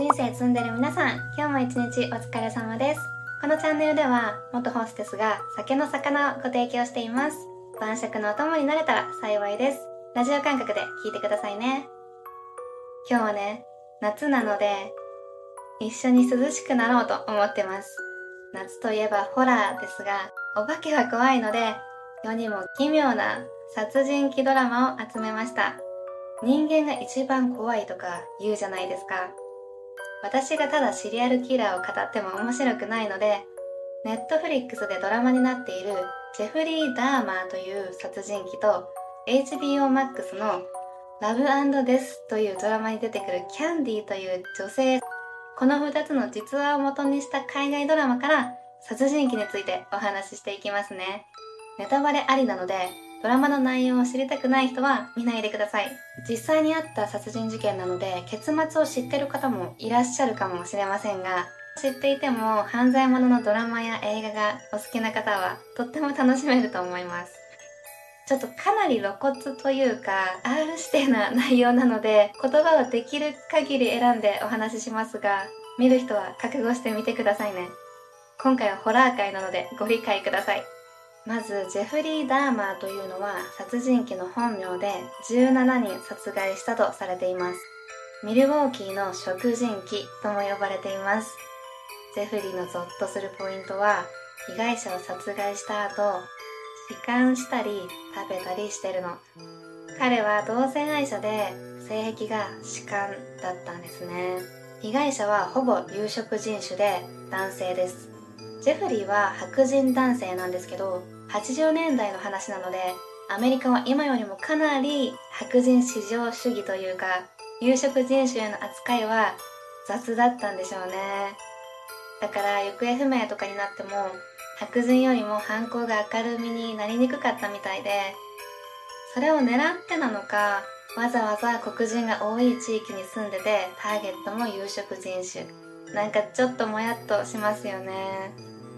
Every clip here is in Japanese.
人生積んでる皆さん、今日も一日お疲れ様です。このチャンネルでは、元ホステスが酒の魚をご提供しています。晩酌のお供になれたら幸いです。ラジオ感覚で聞いてくださいね。今日はね、夏なので、一緒に涼しくなろうと思ってます。夏といえばホラーですが、お化けは怖いので、世にも奇妙な殺人鬼ドラマを集めました。人間が一番怖いとか言うじゃないですか。私がただシリアルキラーを語っても面白くないので、ネットフリックスでドラマになっているジェフリー・ダーマーという殺人鬼と HBO Max のラブデスというドラマに出てくるキャンディーという女性、この2つの実話を元にした海外ドラマから殺人鬼についてお話ししていきますね。ネタバレありなので、ドラマの内容を知りたくない人は見ないでください。実際にあった殺人事件なので、結末を知ってる方もいらっしゃるかもしれませんが、知っていても犯罪者のドラマや映画がお好きな方はとっても楽しめると思います。ちょっとかなり露骨というか R 指定な内容なので言葉をできる限り選んでお話ししますが見る人は覚悟してみてくださいね。今回はホラー界なのでご理解ください。まずジェフリー・ダーマーというのは殺人鬼の本名で17人殺害したとされています。ミルウォーキーの食人鬼とも呼ばれています。ジェフリーのゾッとするポイントは被害者を殺害した後弛緩したり食べたりしてるの。彼は同性愛者で性癖が弛緩だったんですね。被害者はほぼ有色人種で男性です。ジェフリーは白人男性なんですけど80年代の話なのでアメリカは今よりもかなり白人至上主義というか有色人種への扱いは雑だったんでしょうね。だから行方不明とかになっても白人よりも犯行が明るみになりにくかったみたいでそれを狙ってなのかわざわざ黒人が多い地域に住んでてターゲットも有色人種。なんかちょっともやっとしますよね。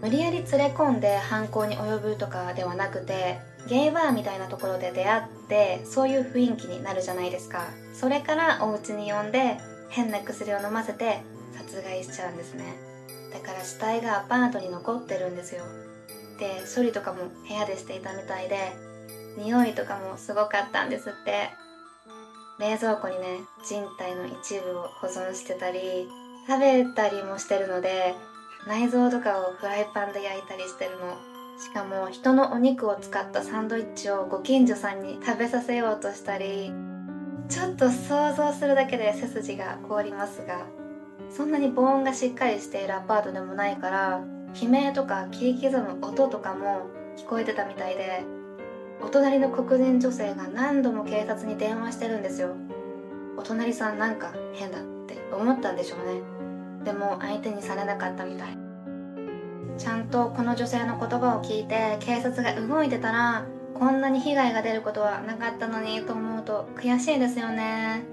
無理やり連れ込んで犯行に及ぶとかではなくてゲイバーみたいなところで出会ってそういう雰囲気になるじゃないですか。それからお家に呼んで変な薬を飲ませて殺害しちゃうんですね。だから死体がアパートに残ってるんですよ。で処理とかも部屋でしていたみたいで匂いとかもすごかったんですって。冷蔵庫にね人体の一部を保存してたり食べたりもしてるので内臓とかをフライパンで焼いたりしてるの。しかも人のお肉を使ったサンドイッチをご近所さんに食べさせようとしたり。ちょっと想像するだけで背筋が凍りますが。そんなに防音がしっかりしているアパートでもないから悲鳴とか切り刻む音とかも聞こえてたみたいで。お隣の黒人女性が何度も警察に電話してるんですよ。お隣さんなんか変だって思ったんでしょうね。でも相手にされなかったみたい。ちゃんとこの女性の言葉を聞いて警察が動いてたらこんなに被害が出ることはなかったのにと思うと悔しいですよね。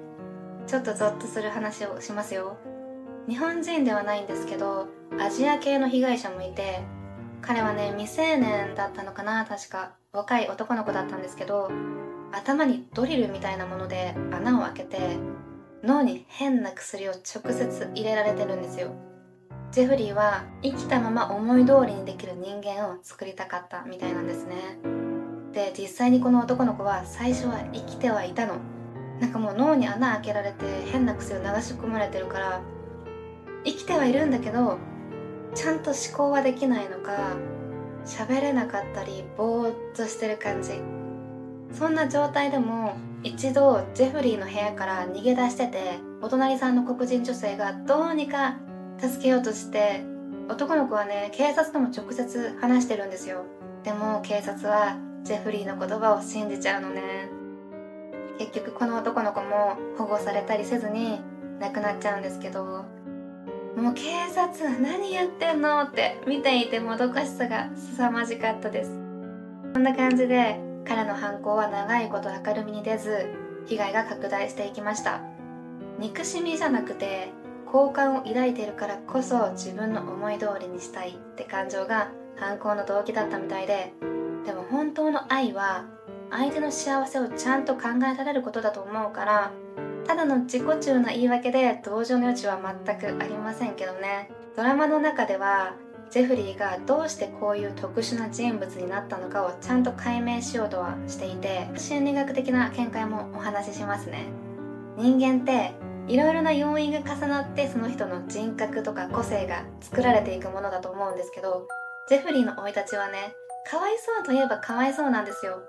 ちょっとゾッとする話をしますよ。日本人ではないんですけどアジア系の被害者もいて彼はね未成年だったのかな確か。若い男の子だったんですけど頭にドリルみたいなもので穴を開けて脳に変な薬を直接入れられてるんですよ。ジェフリーは生きたまま思い通りにできる人間を作りたかったみたいなんですね。で実際にこの男の子は最初は生きてはいたの。なんかもう脳に穴開けられて変な薬を流し込まれてるから生きてはいるんだけどちゃんと思考はできないのか喋れなかったりぼーっとしてる感じ。そんな状態でも一度ジェフリーの部屋から逃げ出しててお隣さんの黒人女性がどうにか助けようとして男の子はね警察とも直接話してるんですよ。でも警察はジェフリーの言葉を信じちゃうのね。結局この男の子も保護されたりせずに亡くなっちゃうんですけど。もう警察何やってんのって見ていてもどかしさが凄まじかったです。こんな感じで彼の犯行は長いこと明るみに出ず被害が拡大していきました。憎しみじゃなくて好感を抱いているからこそ自分の思い通りにしたいって感情が犯行の動機だったみたいででも本当の愛は相手の幸せをちゃんと考えられることだと思うからただの自己中な言い訳で同情の余地は全くありませんけどね。ドラマの中ではジェフリーがどうしてこういう特殊な人物になったのかをちゃんと解明しようとはしていて心理学的な見解もお話ししますね。人間っていろいろな要因が重なってその人の人格とか個性が作られていくものだと思うんですけどジェフリーの生い立ちはねかわいそうといえばかわいそうなんですよ。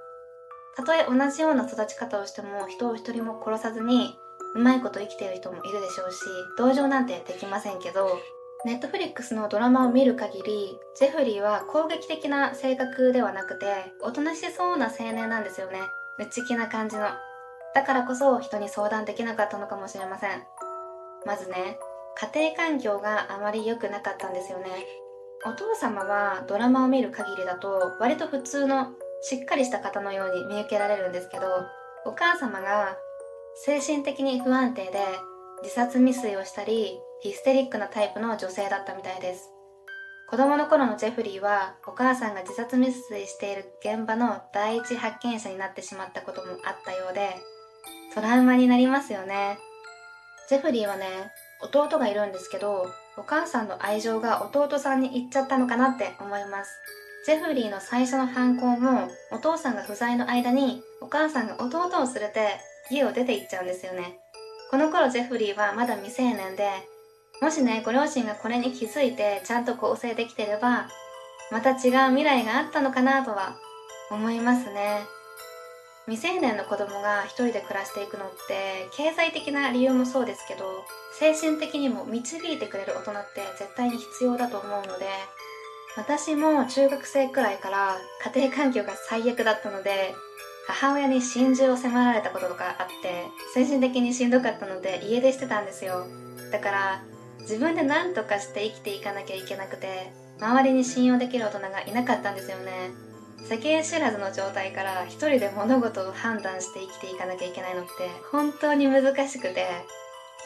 たとえ同じような育ち方をしても人を一人も殺さずにうまいこと生きている人もいるでしょうし同情なんてできませんけどネットフリックスのドラマを見る限りジェフリーは攻撃的な性格ではなくておとなしそうな青年なんですよね。内気な感じの。だからこそ人に相談できなかったのかもしれません。まずね家庭環境があまり良くなかったんですよね。お父様はドラマを見る限りだと割と普通のしっかりした方のように見受けられるんですけどお母様が精神的に不安定で自殺未遂をしたりヒステリックなタイプの女性だったみたいです。子供の頃のジェフリーはお母さんが自殺未遂している現場の第一発見者になってしまったこともあったようでトラウマになりますよね。ジェフリーはね弟がいるんですけどお母さんの愛情が弟さんに行っちゃったのかなって思います。ジェフリーの最初の犯行もお父さんが不在の間にお母さんが弟を連れて家を出て行っちゃうんですよね。この頃ジェフリーはまだ未成年でもしねご両親がこれに気づいてちゃんと構成できてればまた違う未来があったのかなとは思いますね。未成年の子供が一人で暮らしていくのって経済的な理由もそうですけど精神的にも導いてくれる大人って絶対に必要だと思うので私も中学生くらいから家庭環境が最悪だったので母親に心中を迫られたこととかあって精神的にしんどかったので家出してたんですよ。だから自分で何とかして生きていかなきゃいけなくて周りに信用できる大人がいなかったんですよね。世間知らずの状態から一人で物事を判断して生きていかなきゃいけないのって本当に難しくて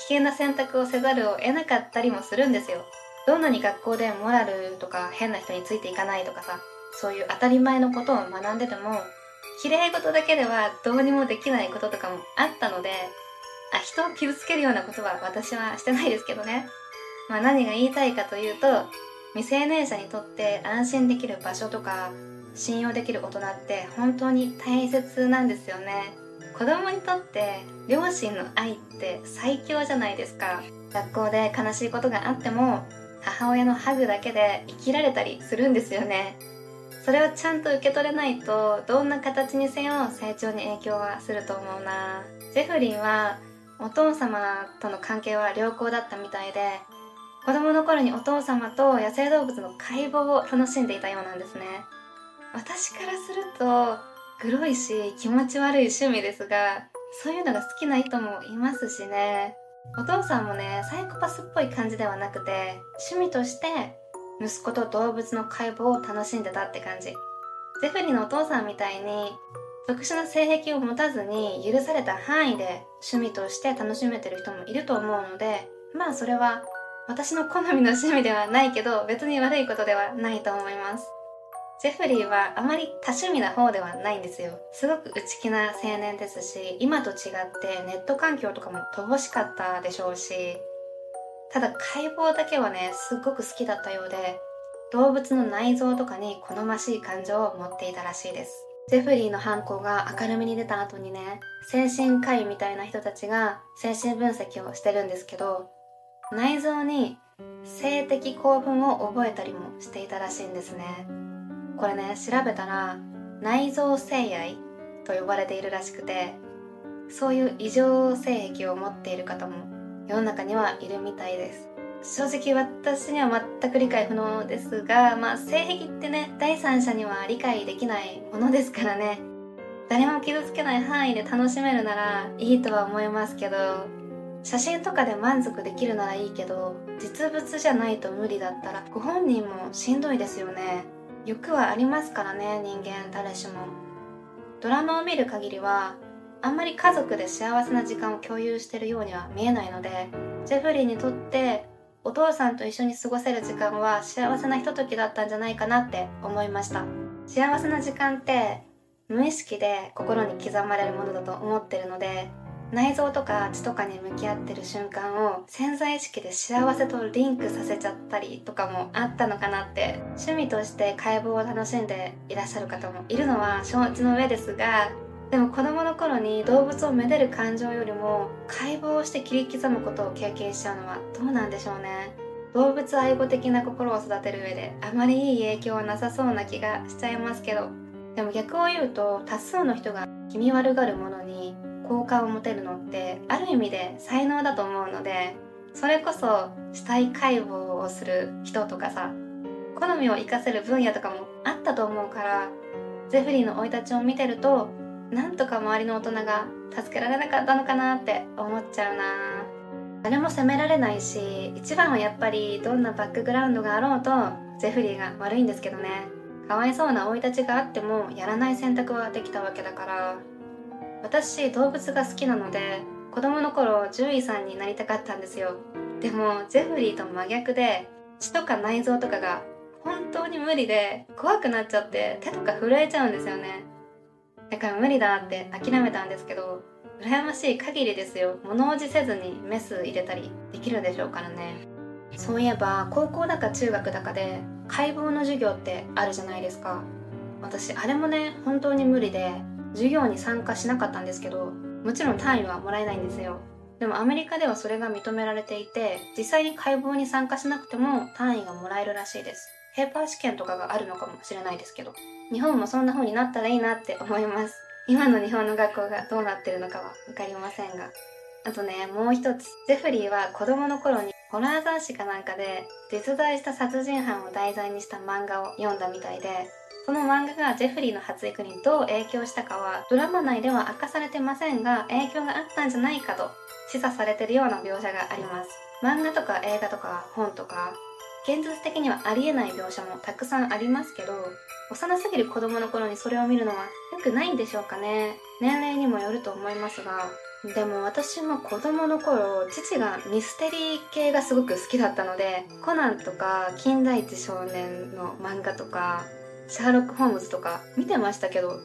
危険な選択をせざるを得なかったりもするんですよ。どんなに学校でモラルとか変な人についていかないとかさそういう当たり前のことを学んでても綺麗事だけではどうにもできないこととかもあったのであ人を傷つけるようなことは私はしてないですけどね。まあ何が言いたいかというと未成年者にとって安心できる場所とか信用できる大人って本当に大切なんですよね。子供にとって両親の愛って最強じゃないですか。学校で悲しいことがあっても母親のハグだけで生きられたりするんですよね。それをちゃんと受け取れないとどんな形にせよ成長に影響はすると思うな。ジェフリーはお父様との関係は良好だったみたいで子供の頃にお父様と野生動物の解剖を楽しんでいたようなんですね。私からするとグロいし気持ち悪い趣味ですがそういうのが好きな人もいますしね。お父さんもねサイコパスっぽい感じではなくて趣味として息子と動物の解剖を楽しんでたって感じ。ゼフリのお父さんみたいに特殊な性癖を持たずに許された範囲で趣味として楽しめてる人もいると思うのでまあそれは私の好みの趣味ではないけど別に悪いことではないと思います。ジェフリーはあまり多趣味な方ではないんですよ。すごく内気な青年ですし今と違ってネット環境とかも乏しかったでしょうしただ解剖だけはねすっごく好きだったようで動物の内臓とかに好ましい感情を持っていたらしいです。ジェフリーの犯行が明るみに出た後にね精神科医みたいな人たちが精神分析をしてるんですけど内臓に性的興奮を覚えたりもしていたらしいんですね。これね調べたら内臓性愛と呼ばれているらしくてそういう異常性癖を持っている方も世の中にはいるみたいです。正直私には全く理解不能ですがまあ性癖ってね第三者には理解できないものですからね。誰も傷つけない範囲で楽しめるならいいとは思いますけど写真とかで満足できるならいいけど実物じゃないと無理だったらご本人もしんどいですよね。欲はありますからね人間誰しも。ドラマを見る限りはあんまり家族で幸せな時間を共有してるようには見えないのでジェフリーにとってお父さんと一緒に過ごせる時間は幸せなひとときだったんじゃないかなって思いました。幸せな時間って無意識で心に刻まれるものだと思ってるので内臓とか血とかに向き合ってる瞬間を潜在意識で幸せとリンクさせちゃったりとかもあったのかなって趣味として解剖を楽しんでいらっしゃる方もいるのは承知の上ですがでも子供の頃に動物をめでる感情よりも解剖して切り刻むことを経験しちゃうのはどうなんでしょうね。動物愛護的な心を育てる上であまりいい影響はなさそうな気がしちゃいますけどでも逆を言うと多数の人が気味悪がるものに好感を持てるのってある意味で才能だと思うのでそれこそ死体解剖をする人とかさ好みを活かせる分野とかもあったと思うからゼフリーの生い立ちを見てるとなんとか周りの大人が助けられなかったのかなって思っちゃうな。誰も責められないし一番はやっぱりどんなバックグラウンドがあろうとゼフリーが悪いんですけどね。かわいそうな生い立ちがあってもやらない選択はできたわけだから。私動物が好きなので子供の頃獣医さんになりたかったんですよ。でもゼフリーと真逆で血とか内臓とかが本当に無理で怖くなっちゃって手とか震えちゃうんですよね。だから無理だって諦めたんですけど羨ましい限りですよ。物おじせずにメス入れたりできるでしょうからね。そういえば高校だか中学だかで解剖の授業ってあるじゃないですか。私あれもね本当に無理で授業に参加しなかったんですけどもちろん単位はもらえないんですよ。でもアメリカではそれが認められていて実際に解剖に参加しなくても単位がもらえるらしいです。ペーパー試験とかがあるのかもしれないですけど日本もそんな風になったらいいなって思います。今の日本の学校がどうなってるのかは分かりませんが。あとねもう一つ。ゼフリーは子供の頃にホラー雑誌かなんかで実在した殺人犯を題材にした漫画を読んだみたいでその漫画がジェフリーの発育にどう影響したかはドラマ内では明かされてませんが影響があったんじゃないかと示唆されてるような描写があります。漫画とか映画とか本とか現実的にはありえない描写もたくさんありますけど幼すぎる子供の頃にそれを見るのは良くないんでしょうかね。年齢にもよると思いますが。でも私も子供の頃父がミステリー系がすごく好きだったのでコナンとか金田一少年の漫画とかシャーロック・ホームズとか見てましたけど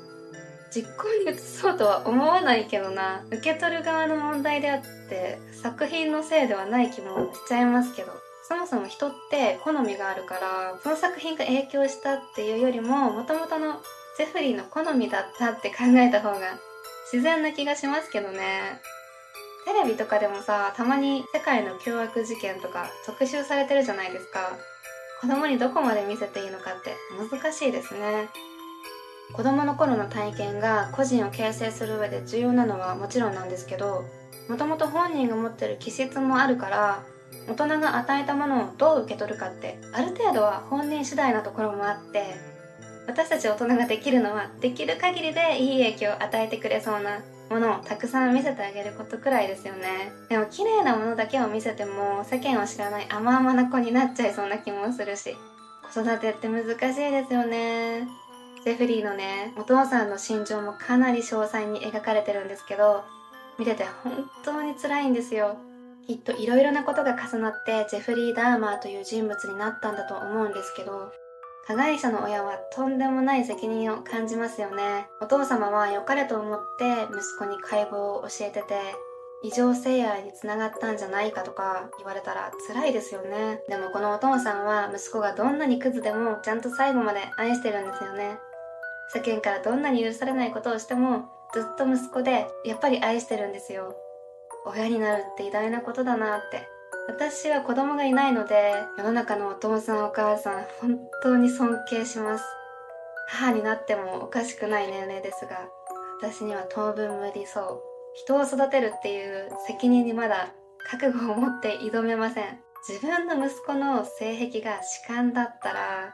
実行に移そうとは思わないけどな。受け取る側の問題であって作品のせいではない気もしちゃいますけどそもそも人って好みがあるからその作品が影響したっていうよりももともとのゼフリーの好みだったって考えた方が自然な気がしますけどね。テレビとかでもさたまに世界の凶悪事件とか特集されてるじゃないですか。子供にどこまで見せていいのかって難しいですね。子供の頃の体験が個人を形成する上で重要なのはもちろんなんですけどもともと本人が持ってる気質もあるから大人が与えたものをどう受け取るかってある程度は本人次第なところもあって私たち大人ができるのはできる限りでいい影響を与えてくれそうなものをたくさん見せてあげることくらいですよね。でも綺麗なものだけを見せても世間を知らない甘々な子になっちゃいそうな気もするし。子育てって難しいですよね。ジェフリーのねお父さんの心情もかなり詳細に描かれてるんですけど見てて本当に辛いんですよ。きっといろいろなことが重なってジェフリー・ダーマーという人物になったんだと思うんですけど加害者の親はとんでもない責任を感じますよね。お父様は良かれと思って息子に解剖を教えてて、異常性愛につながったんじゃないかとか言われたら辛いですよね。でもこのお父さんは息子がどんなにクズでもちゃんと最後まで愛してるんですよね。世間からどんなに許されないことをしてもずっと息子でやっぱり愛してるんですよ。親になるって偉大なことだなって私は子供がいないので世の中のお父さんお母さん本当に尊敬します。母になってもおかしくない年齢ですが私には当分無理そう。人を育てるっていう責任にまだ覚悟を持って挑めません。自分の息子の性癖が弛緩だったら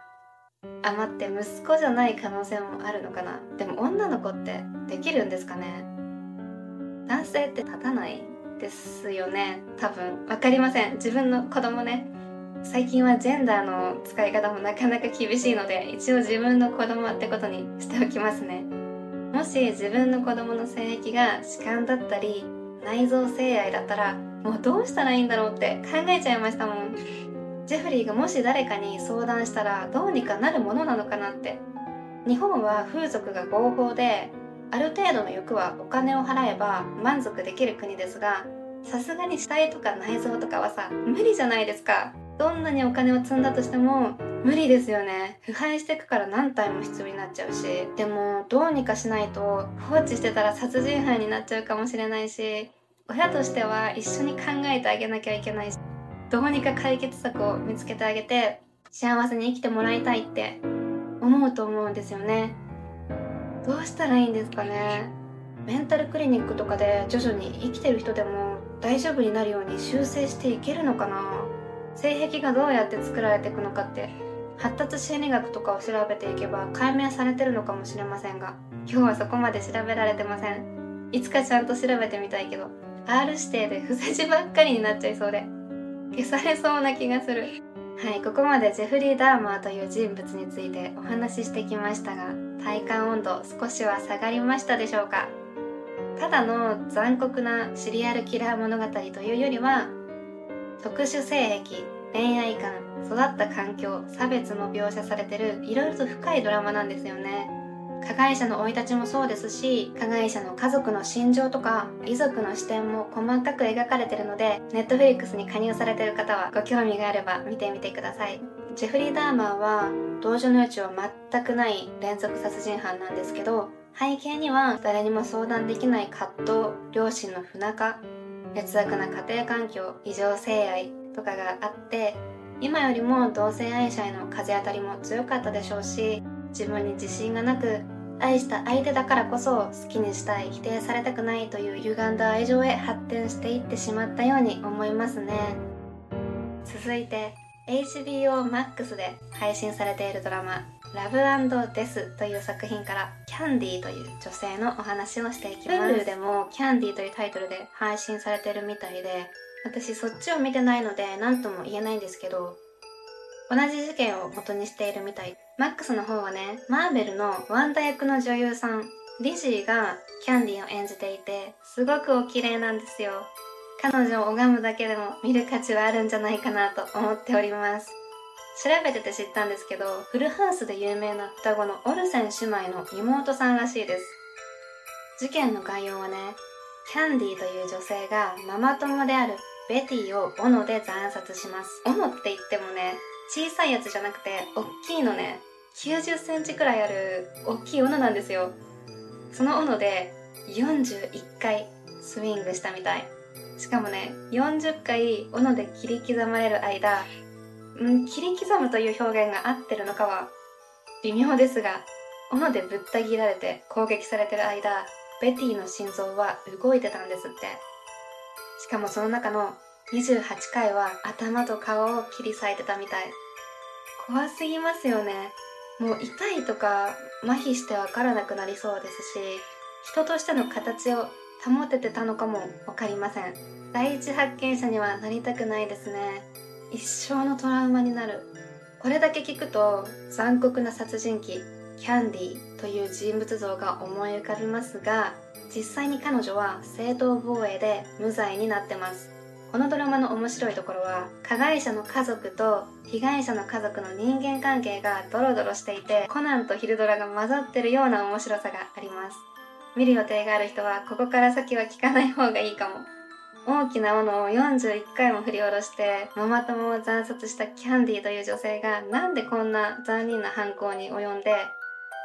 あ待って息子じゃない可能性もあるのかな。でも女の子ってできるんですかね。男性って立たない。ですよね。多分分かりません。自分の子供ね。最近はジェンダーの使い方もなかなか厳しいので一応自分の子供ってことにしておきますね。もし自分の子供の性癖が弛緩だったり内臓性愛だったらもうどうしたらいいんだろうって考えちゃいましたもん。ジェフリーがもし誰かに相談したらどうにかなるものなのかなって。日本は風俗が合法である程度の欲はお金を払えば満足できる国ですがさすがに死体とか内臓とかはさ無理じゃないですか。どんなにお金を積んだとしても無理ですよね。腐敗していくから何体も必要になっちゃうしでもどうにかしないと放置してたら殺人犯になっちゃうかもしれないし親としては一緒に考えてあげなきゃいけないしどうにか解決策を見つけてあげて幸せに生きてもらいたいって思うと思うんですよね。どうしたらいいんですかね？メンタルクリニックとかで徐々に生きてる人でも大丈夫になるように修正していけるのかな？性癖がどうやって作られていくのかって発達心理学とかを調べていけば解明されてるのかもしれませんが今日はそこまで調べられてません。いつかちゃんと調べてみたいけど R 指定で不正字ばっかりになっちゃいそうで消されそうな気がする。はいここまでジェフリー・ダーマーという人物についてお話ししてきましたが体感温度少しは下がりましたでしょうか？ただの残酷なシリアルキラー物語というよりは特殊性癖恋愛観育った環境差別も描写されてるいろいろと深いドラマなんですよね。加害者の生い立ちもそうですし加害者の家族の心情とか遺族の視点も細かく描かれてるのでネットフリックスに加入されてる方はご興味があれば見てみてください。ジェフリー・ダーマーは同情の余地は全くない連続殺人犯なんですけど背景には誰にも相談できない葛藤両親の不仲劣悪な家庭環境異常性愛とかがあって今よりも同性愛者への風当たりも強かったでしょうし自分に自信がなく愛した相手だからこそ好きにしたい否定されたくないという歪んだ愛情へ発展していってしまったように思いますね。続いて HBO Max で配信されているドラマラブデスという作品からキャンディーという女性のお話をしていきます。Hulu でもキャンディーというタイトルで配信されてるみたいで、私そっちを見てないので何とも言えないんですけど、同じ事件を元にしているみたい。マックスの方はね、マーベルのワンダ役の女優さん、リジーがキャンディーを演じていて、すごくお綺麗なんですよ。彼女を拝むだけでも見る価値はあるんじゃないかなと思っております。調べてて知ったんですけど、フルハウスで有名な双子のオルセン姉妹の妹さんらしいです。事件の概要はね、キャンディーという女性がママ友であるベティを斧で惨殺します。斧って言ってもね、小さいやつじゃなくて、大きいのね、90センチくらいある大きい斧なんですよ。その斧で41回スイングしたみたい。しかもね、40回斧で切り刻まれる間、ん切り刻むという表現が合ってるのかは微妙ですが、斧でぶった切られて攻撃されてる間、ベティの心臓は動いてたんですって。しかもその中の28回は頭と顔を切り裂いてたみたい。怖すぎますよね。もう痛いとか麻痺してわからなくなりそうですし、人としての形を保ててたのかもわかりません。第一発見者にはなりたくないですね。一生のトラウマになるこれだけ聞くと残酷な殺人鬼キャンディーという人物像が思い浮かびますが実際に彼女は正当防衛で無罪になってますこのドラマの面白いところは加害者の家族と被害者の家族の人間関係がドロドロしていてコナンとヒルドラが混ざってるような面白さがあります見る予定がある人はここから先は聞かない方がいいかも。大きな斧を41回も振り下ろしてママ友を惨殺したキャンディーという女性がなんでこんな残忍な犯行に及んで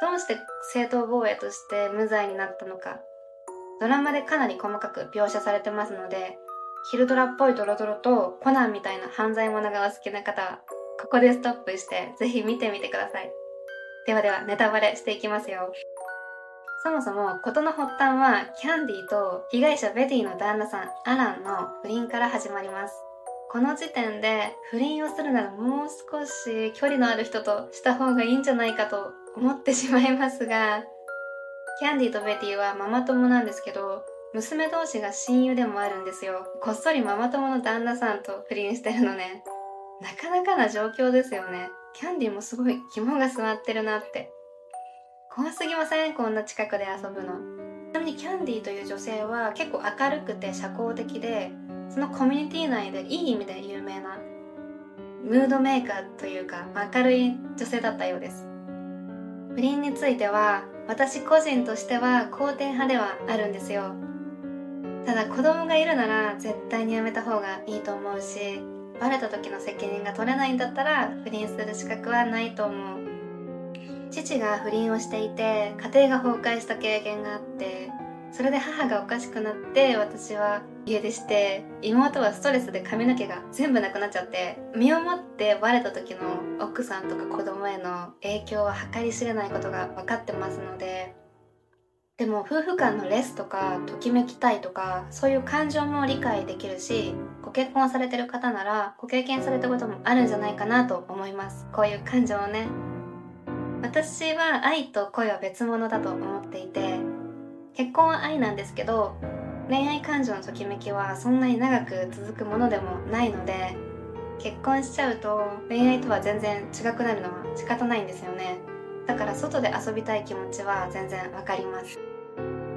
どうして正当防衛として無罪になったのか。ドラマでかなり細かく描写されてますのでヒルドラっぽいドロドロとコナンみたいな犯罪者がお好きな方はここでストップしてぜひ見てみてください。ではではネタバレしていきますよ。そもそも事の発端はキャンディと被害者ベティの旦那さんアランの不倫から始まります。この時点で不倫をするならもう少し距離のある人とした方がいいんじゃないかと思ってしまいますがキャンディとベティはママ友なんですけど娘同士が親友でもあるんですよ。こっそりママ友の旦那さんと不倫してるのね。なかなかな状況ですよね。キャンディもすごい肝が据わってるなって。怖すぎません？こんな近くで遊ぶの。ちなみにキャンディーという女性は結構明るくて社交的でそのコミュニティ内でいい意味で有名なムードメーカーというか明るい女性だったようです。不倫については私個人としては肯定派ではあるんですよ。ただ子供がいるなら絶対にやめた方がいいと思うしバレた時の責任が取れないんだったら不倫する資格はないと思う。父が不倫をしていて家庭が崩壊した経験があってそれで母がおかしくなって私は家出して妹はストレスで髪の毛が全部なくなっちゃって身をもってバレた時の奥さんとか子供への影響は計り知れないことが分かってますのででも夫婦間のレスとかときめきたいとかそういう感情も理解できるしご結婚されてる方ならご経験されたこともあるんじゃないかなと思います。こういう感情をね。私は愛と恋は別物だと思っていて結婚は愛なんですけど恋愛感情のときめきはそんなに長く続くものでもないので結婚しちゃうと恋愛とは全然違くなるのは仕方ないんですよね。だから外で遊びたい気持ちは全然わかります。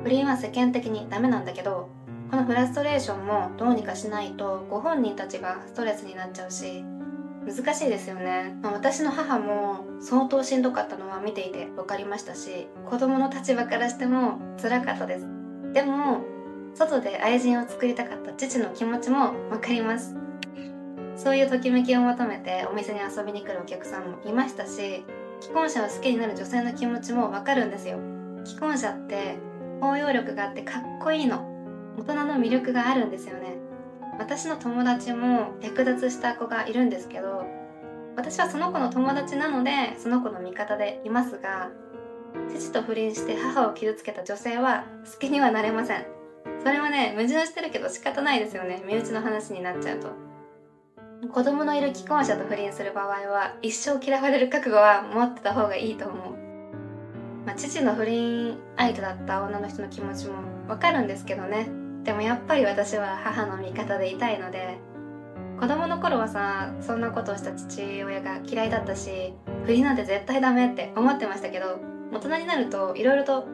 不倫は世間的にダメなんだけどこのフラストレーションもどうにかしないとご本人たちがストレスになっちゃうし難しいですよね、まあ、私の母も相当しんどかったのは見ていて分かりましたし子供の立場からしても辛かったです。でも外で愛人を作りたかった父の気持ちも分かります。そういうときめきを求めてお店に遊びに来るお客さんもいましたし既婚者を好きになる女性の気持ちも分かるんですよ。既婚者って包容力があってかっこいいの。大人の魅力があるんですよね。私の友達も略奪した子がいるんですけど私はその子の友達なのでその子の味方でいますが父と不倫して母を傷つけた女性は好きにはなれません。それはね矛盾してるけど仕方ないですよね。身内の話になっちゃうと。子供のいる既婚者と不倫する場合は一生嫌われる覚悟は持ってた方がいいと思う、まあ、父の不倫相手だった女の人の気持ちもわかるんですけどね。でもやっぱり私は母の味方でいたいので子供の頃はさそんなことをした父親が嫌いだったし不倫なんて絶対ダメって思ってましたけど大人になると色々と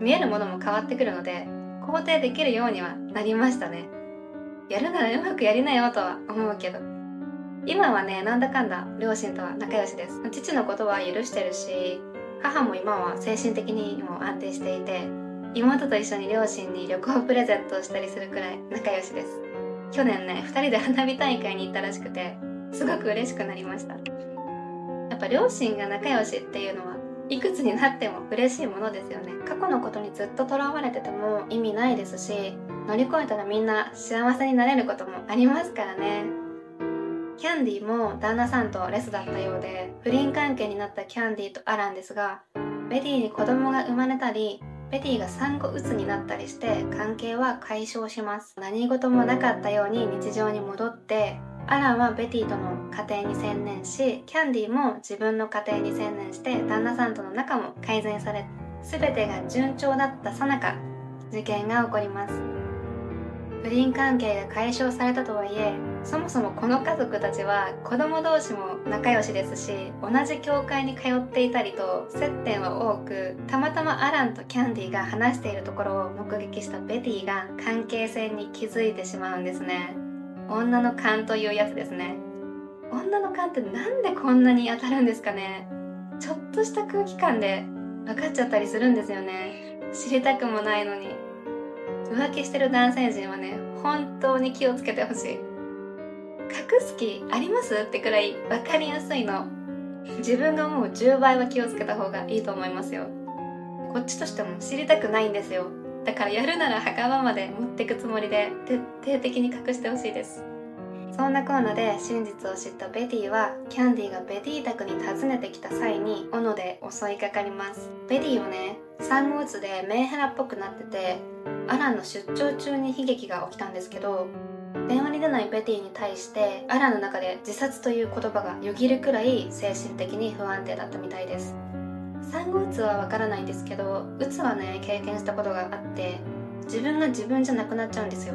見えるものも変わってくるので肯定できるようにはなりましたね。やるならうまくやりなよとは思うけど。今はねなんだかんだ両親とは仲良しです。父のことは許してるし母も今は精神的にも安定していて妹と一緒に両親に旅行プレゼントをしたりするくらい仲良しです。去年ね2人で花火大会に行ったらしくてすごく嬉しくなりました。やっぱ両親が仲良しっていうのはいくつになっても嬉しいものですよね。過去のことにずっととらわれてても意味ないですし乗り越えたらみんな幸せになれることもありますからね。キャンディーも旦那さんとレスだったようで不倫関係になったキャンディーとアランですがベティに子供が生まれたりベティが産後うつになったりして関係は解消します。何事もなかったように日常に戻ってアランはベティとの家庭に専念しキャンディも自分の家庭に専念して旦那さんとの仲も改善され全てが順調だったさなか事件が起こります。不倫関係が解消されたとはいえそもそもこの家族たちは子供同士も仲良しですし同じ教会に通っていたりと接点は多くたまたまアランとキャンディが話しているところを目撃したベティが関係性に気づいてしまうんですね。女の勘というやつですね。女の勘ってなんでこんなに当たるんですかね。ちょっとした空気感で分かっちゃったりするんですよね。知りたくもないのに。浮気してる男性陣はね本当に気をつけてほしい隠す気あります？ってくらい分かりやすいの。自分がもう10倍は気をつけた方がいいと思いますよ。こっちとしても知りたくないんですよ。だからやるなら墓場まで持ってくつもりで徹底的に隠してほしいです。そんなコーナーで真実を知ったベティはキャンディがベティ宅に訪ねてきた際に斧で襲いかかります。ベティはね産後うつでメンヘラっぽくなっててアランの出張中に悲劇が起きたんですけど電話に出ないベティに対してアランの中で自殺という言葉がよぎるくらい精神的に不安定だったみたいです。産後うつはわからないんですけどうつはね経験したことがあって自分が自分じゃなくなっちゃうんですよ。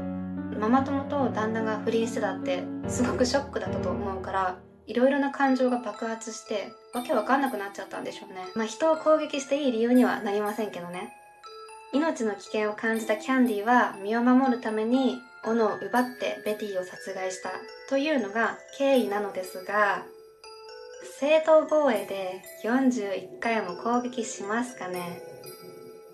ママ友と旦那が不倫してたってすごくショックだったと思うからいろいろな感情が爆発してわけわかんなくなっちゃったんでしょうね。まあ人を攻撃していい理由にはなりませんけどね。命の危険を感じたキャンディは身を守るために斧を奪ってベティを殺害したというのが経緯なのですが正当防衛で41回も攻撃しますかね。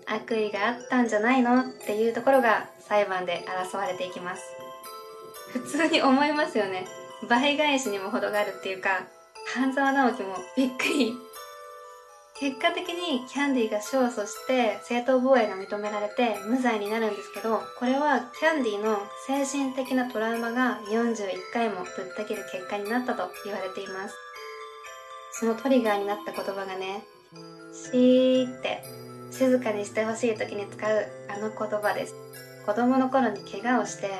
悪意があったんじゃないのっていうところが裁判で争われていきます。普通に思いますよね。倍返しにも程があるっていうか半沢直樹もびっくり。結果的にキャンディーが勝訴して正当防衛が認められて無罪になるんですけどこれはキャンディーの精神的なトラウマが41回もぶった切る結果になったと言われています。そのトリガーになった言葉がねシーって静かにしてほしい時に使うあの言葉です。子供の頃に怪我をして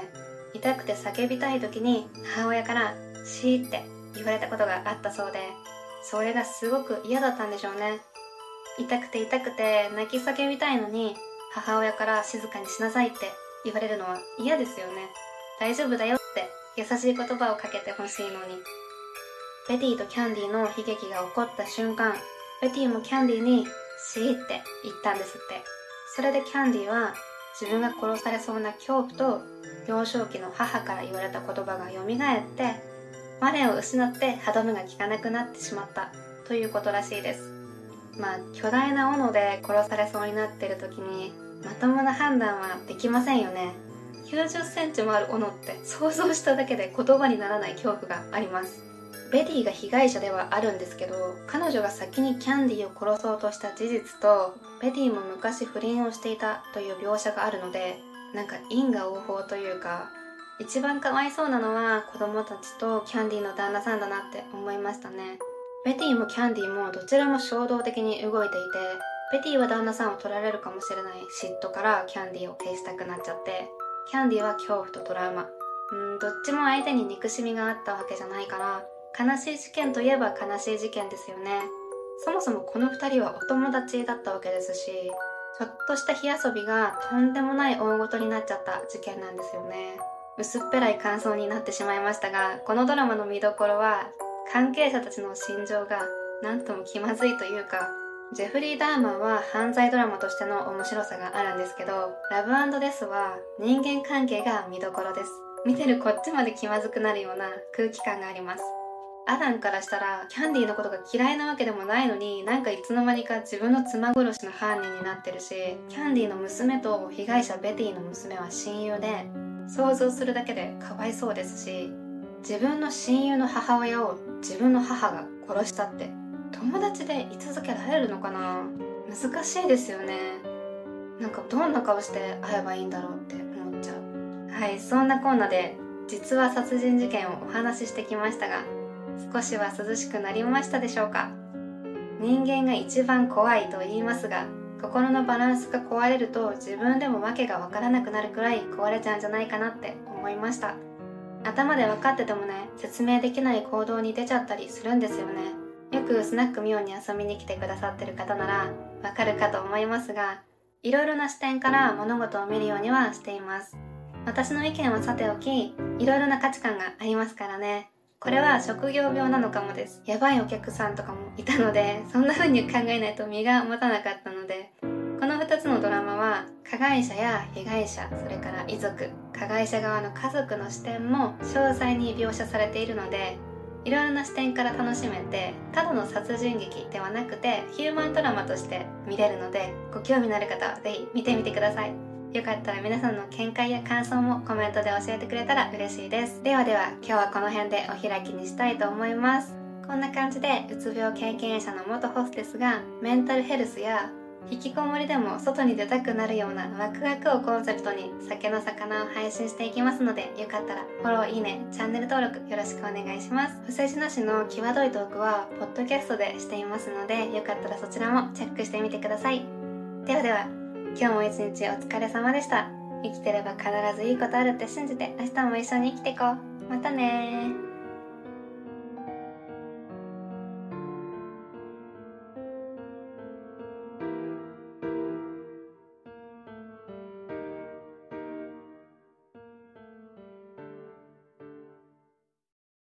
痛くて叫びたい時に母親からシーって言われたことがあったそうでそれがすごく嫌だったんでしょうね。痛くて痛くて泣き叫びたいのに母親から静かにしなさいって言われるのは嫌ですよね。大丈夫だよって優しい言葉をかけてほしいのに。ベティとキャンディの悲劇が起こった瞬間ベティもキャンディにシーって言ったんですって。それでキャンディは自分が殺されそうな恐怖と幼少期の母から言われた言葉が蘇って我を失って歯止めが効かなくなってしまった。ということらしいです。まあ巨大な斧で殺されそうになってる時にまともな判断はできませんよね。90センチもある斧って想像しただけで言葉にならない恐怖があります。ベティが被害者ではあるんですけど彼女が先にキャンディーを殺そうとした事実とベティも昔不倫をしていたという描写があるのでなんか因果応報というか一番かわいそうなのは子供たちとキャンディの旦那さんだなって思いましたね。ベティもキャンディもどちらも衝動的に動いていてベティは旦那さんを取られるかもしれない嫉妬からキャンディーを消したくなっちゃってキャンディーは恐怖とトラウマ。うんどっちも相手に憎しみがあったわけじゃないから悲しい事件といえば悲しい事件ですよね。そもそもこの2人はお友達だったわけですしちょっとした火遊びがとんでもない大ごとになっちゃった事件なんですよね。薄っぺらい感想になってしまいましたがこのドラマの見どころは関係者たちの心情がなんとも気まずいというかジェフリー・ダーマンは犯罪ドラマとしての面白さがあるんですけどラブデスは人間関係が見どころです。見てるこっちまで気まずくなるような空気感があります。アダンからしたらキャンディーのことが嫌いなわけでもないのになんかいつの間にか自分の妻殺しの犯人になってるしキャンディーの娘と被害者ベティの娘は親友で想像するだけでかわいそうですし自分の親友の母親を自分の母が殺したって友達で居続けられるのかな？難しいですよね。なんかどんな顔して会えばいいんだろうって思っちゃう。はいそんなこんなで実は殺人事件をお話ししてきましたが少しは涼しくなりましたでしょうか？人間が一番怖いと言いますが心のバランスが壊れると自分でも訳が分からなくなるくらい壊れちゃうんじゃないかなって思いました。頭で分かっててもね説明できない行動に出ちゃったりするんですよね。よくスナックミオに遊びに来てくださってる方ならわかるかと思いますがいろいろな視点から物事を見るようにはしています。私の意見はさておきいろいろな価値観がありますからね。これは職業病なのかもです。やばいお客さんとかもいたので、そんな風に考えないと身が持たなかったので、加害者や被害者、それから遺族、加害者側の家族の視点も詳細に描写されているので、いろいろな視点から楽しめて、ただの殺人劇ではなくて、ヒューマンドラマとして見れるので、ご興味のある方はぜひ見てみてください。よかったら皆さんの見解や感想もコメントで教えてくれたら嬉しいです。ではでは、今日はこの辺でお開きにしたいと思います。こんな感じで、うつ病経験者の元ホステスが、メンタルヘルスや引きこもりでも外に出たくなるようなワクワクをコンセプトに酒の魚を配信していきますのでよかったらフォロー、いいね、チャンネル登録よろしくお願いします。不正字なしの際どいトークはポッドキャストでしていますのでよかったらそちらもチェックしてみてください。ではでは今日も一日お疲れ様でした。生きてれば必ずいいことあるって信じて明日も一緒に生きていこう。またね